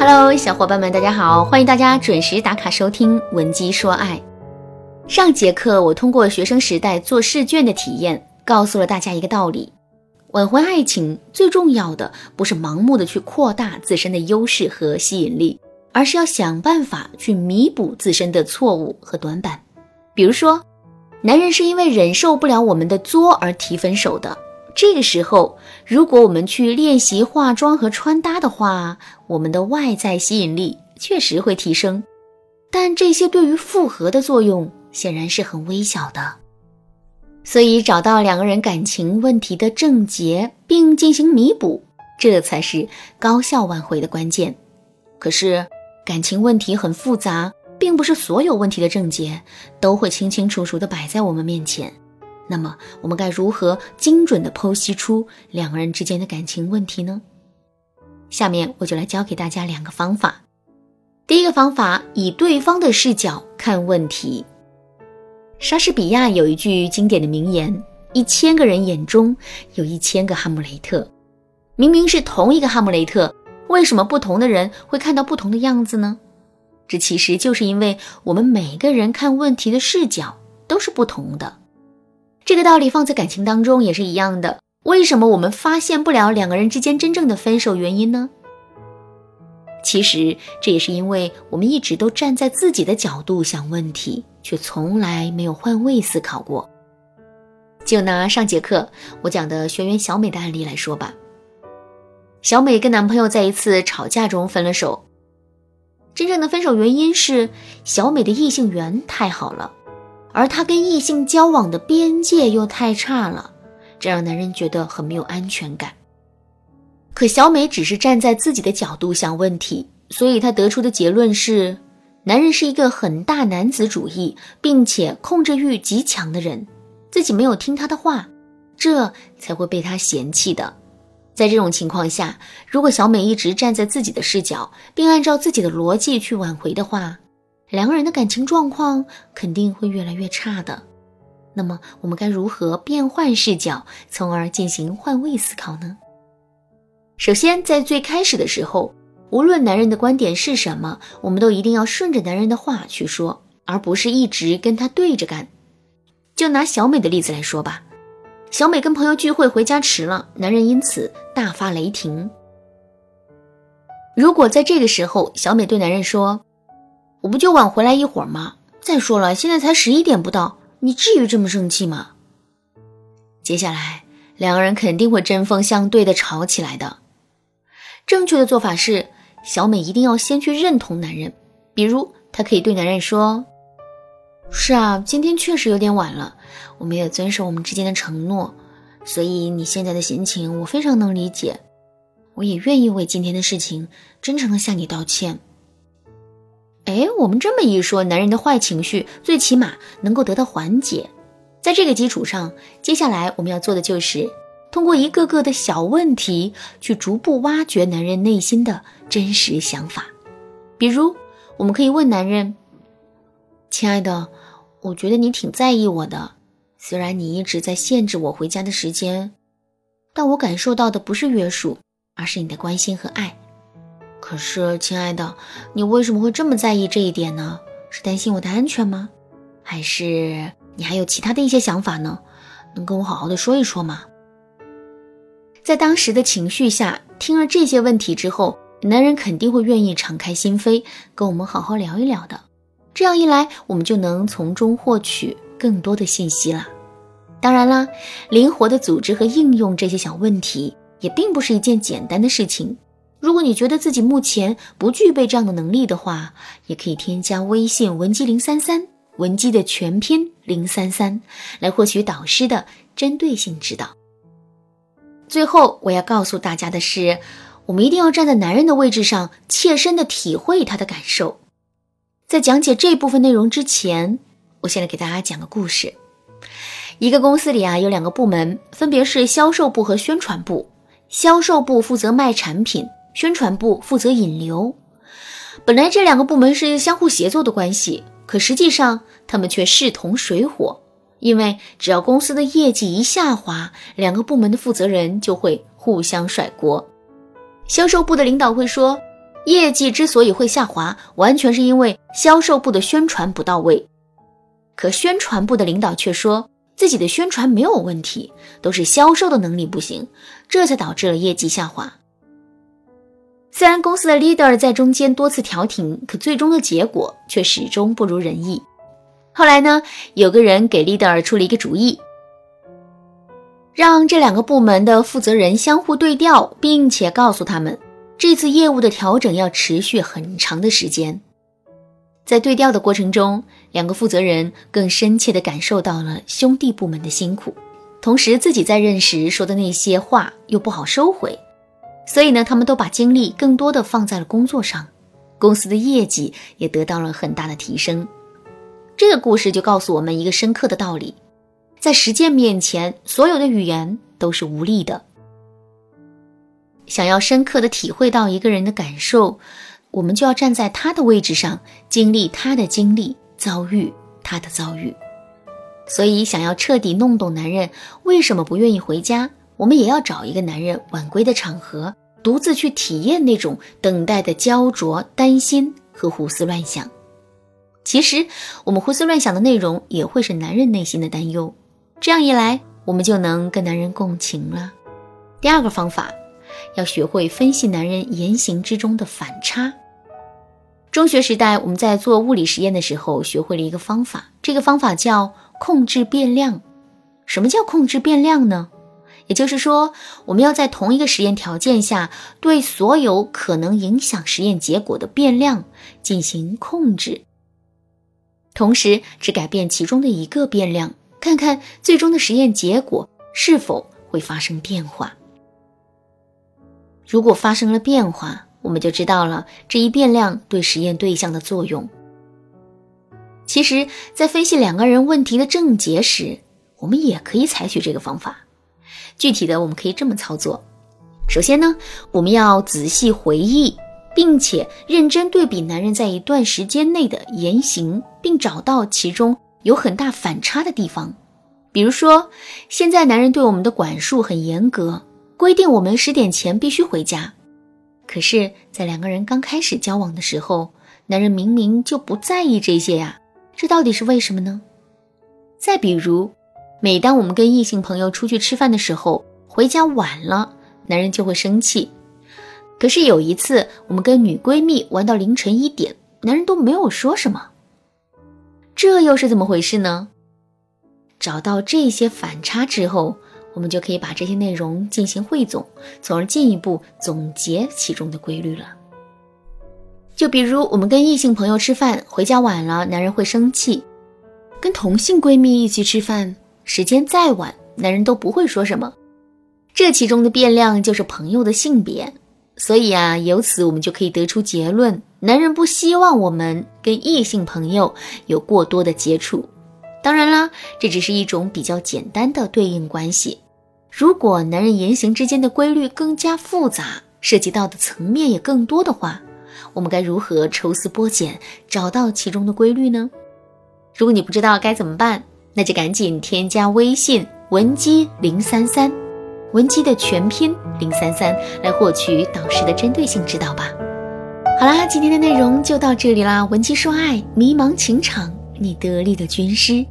Hello，小伙伴们，大家好！欢迎大家准时打卡收听《文姬说爱》。上节课我通过学生时代做试卷的体验，告诉了大家一个道理：挽回爱情最重要的不是盲目的去扩大自身的优势和吸引力，而是要想办法去弥补自身的错误和短板。比如说，男人是因为忍受不了我们的作而提分手的。这个时候，如果我们去练习化妆和穿搭的话，我们的外在吸引力确实会提升。但这些对于复合的作用显然是很微小的。所以，找到两个人感情问题的症结，并进行弥补，这才是高效挽回的关键。可是，感情问题很复杂，并不是所有问题的症结都会清清楚楚地摆在我们面前。那么，我们该如何精准地剖析出两个人之间的感情问题呢？下面我就来教给大家两个方法。第一个方法，以对方的视角看问题。莎士比亚有一句经典的名言：“一千个人眼中有一千个哈姆雷特。”明明是同一个哈姆雷特，为什么不同的人会看到不同的样子呢？这其实就是因为我们每个人看问题的视角都是不同的。这个道理放在感情当中也是一样的。为什么我们发现不了两个人之间真正的分手原因呢？其实这也是因为我们一直都站在自己的角度想问题，却从来没有换位思考过。就拿上节课我讲的学员小美的案例来说吧，小美跟男朋友在一次吵架中分了手。真正的分手原因是小美的异性缘太好了。而他跟异性交往的边界又太差了，这让男人觉得很没有安全感。可小美只是站在自己的角度想问题，所以她得出的结论是，男人是一个很大男子主义并且控制欲极强的人，自己没有听他的话，这才会被他嫌弃的。在这种情况下，如果小美一直站在自己的视角，并按照自己的逻辑去挽回的话，两个人的感情状况肯定会越来越差的。那么，我们该如何变换视角，从而进行换位思考呢？首先，在最开始的时候，无论男人的观点是什么，我们都一定要顺着男人的话去说，而不是一直跟他对着干。就拿小美的例子来说吧，小美跟朋友聚会回家迟了，男人因此大发雷霆。如果在这个时候，小美对男人说，我不就晚回来一会儿吗？再说了，现在才十一点不到，你至于这么生气吗？接下来两个人肯定会针锋相对的吵起来的。正确的做法是，小美一定要先去认同男人，比如她可以对男人说：“是啊，今天确实有点晚了，我没有遵守我们之间的承诺，所以你现在的心情我非常能理解，我也愿意为今天的事情真诚的向你道歉。”哎，我们这么一说，男人的坏情绪最起码能够得到缓解。在这个基础上，接下来我们要做的就是通过一个个的小问题，去逐步挖掘男人内心的真实想法。比如，我们可以问男人：“亲爱的，我觉得你挺在意我的，虽然你一直在限制我回家的时间，但我感受到的不是约束，而是你的关心和爱。”可是，亲爱的，你为什么会这么在意这一点呢？是担心我的安全吗？还是你还有其他的一些想法呢？能跟我好好的说一说吗？在当时的情绪下，听了这些问题之后，男人肯定会愿意敞开心扉，跟我们好好聊一聊的。这样一来，我们就能从中获取更多的信息了。当然啦，灵活的组织和应用这些小问题，也并不是一件简单的事情。如果你觉得自己目前不具备这样的能力的话，也可以添加微信文姬零三三，文姬的全拼零三三，来获取导师的针对性指导。最后，我要告诉大家的是，我们一定要站在男人的位置上，切身的体会他的感受。在讲解这部分内容之前，我先来给大家讲个故事。一个公司里啊，有两个部门，分别是销售部和宣传部。销售部负责卖产品。宣传部负责引流，本来这两个部门是相互协作的关系，可实际上他们却势同水火。因为只要公司的业绩一下滑，两个部门的负责人就会互相甩锅。销售部的领导会说：“业绩之所以会下滑，完全是因为销售部的宣传不到位。可宣传部的领导却说自己的宣传没有问题，都是销售的能力不行，这才导致了业绩下滑。虽然公司的 leader 在中间多次调停，可最终的结果却始终不如人意。后来呢，有个人给 leader 出了一个主意，让这两个部门的负责人相互对调，并且告诉他们，这次业务的调整要持续很长的时间。在对调的过程中，两个负责人更深切地感受到了兄弟部门的辛苦，同时自己在任时说的那些话又不好收回，所以呢，他们都把精力更多的放在了工作上，公司的业绩也得到了很大的提升。这个故事就告诉我们一个深刻的道理：在实践面前，所有的语言都是无力的。想要深刻的体会到一个人的感受。我们就要站在他的位置上，经历他的经历，遭遇他的遭遇。所以，想要彻底弄懂男人为什么不愿意回家，我们也要找一个男人晚归的场合，独自去体验那种等待的焦灼、担心和胡思乱想。其实，我们胡思乱想的内容也会是男人内心的担忧。这样一来，我们就能跟男人共情了。第二个方法。要学会分析男人言行之中的反差。中学时代，我们在做物理实验的时候，学会了一个方法，这个方法叫控制变量。什么叫控制变量呢？也就是说，我们要在同一个实验条件下，对所有可能影响实验结果的变量进行控制，同时只改变其中的一个变量，看看最终的实验结果是否会发生变化。如果发生了变化，我们就知道了这一变量对实验对象的作用。其实，在分析两个人问题的症结时，我们也可以采取这个方法。具体的，我们可以这么操作：首先呢，我们要仔细回忆，并且认真对比男人在一段时间内的言行，并找到其中有很大反差的地方。比如说，现在男人对我们的管束很严格。规定我们十点前必须回家，可是，在两个人刚开始交往的时候，男人明明就不在意这些呀，这到底是为什么呢？再比如，每当我们跟异性朋友出去吃饭的时候，回家晚了，男人就会生气。可是有一次，我们跟女闺蜜玩到凌晨一点，男人都没有说什么，这又是怎么回事呢？找到这些反差之后。我们就可以把这些内容进行汇总，从而进一步总结其中的规律了。就比如，我们跟异性朋友吃饭，回家晚了，男人会生气；跟同性闺蜜一起吃饭，时间再晚，男人都不会说什么。这其中的变量就是朋友的性别。所以啊，由此我们就可以得出结论：男人不希望我们跟异性朋友有过多的接触。当然啦，这只是一种比较简单的对应关系。如果男人言行之间的规律更加复杂，涉及到的层面也更多的话，我们该如何抽丝剥茧，找到其中的规律呢？如果你不知道该怎么办，那就赶紧添加微信文姬零三三，文姬的全拼零三三，来获取导师的针对性指导吧。好啦，今天的内容就到这里啦。文姬说爱，迷茫情场，你得力的军师。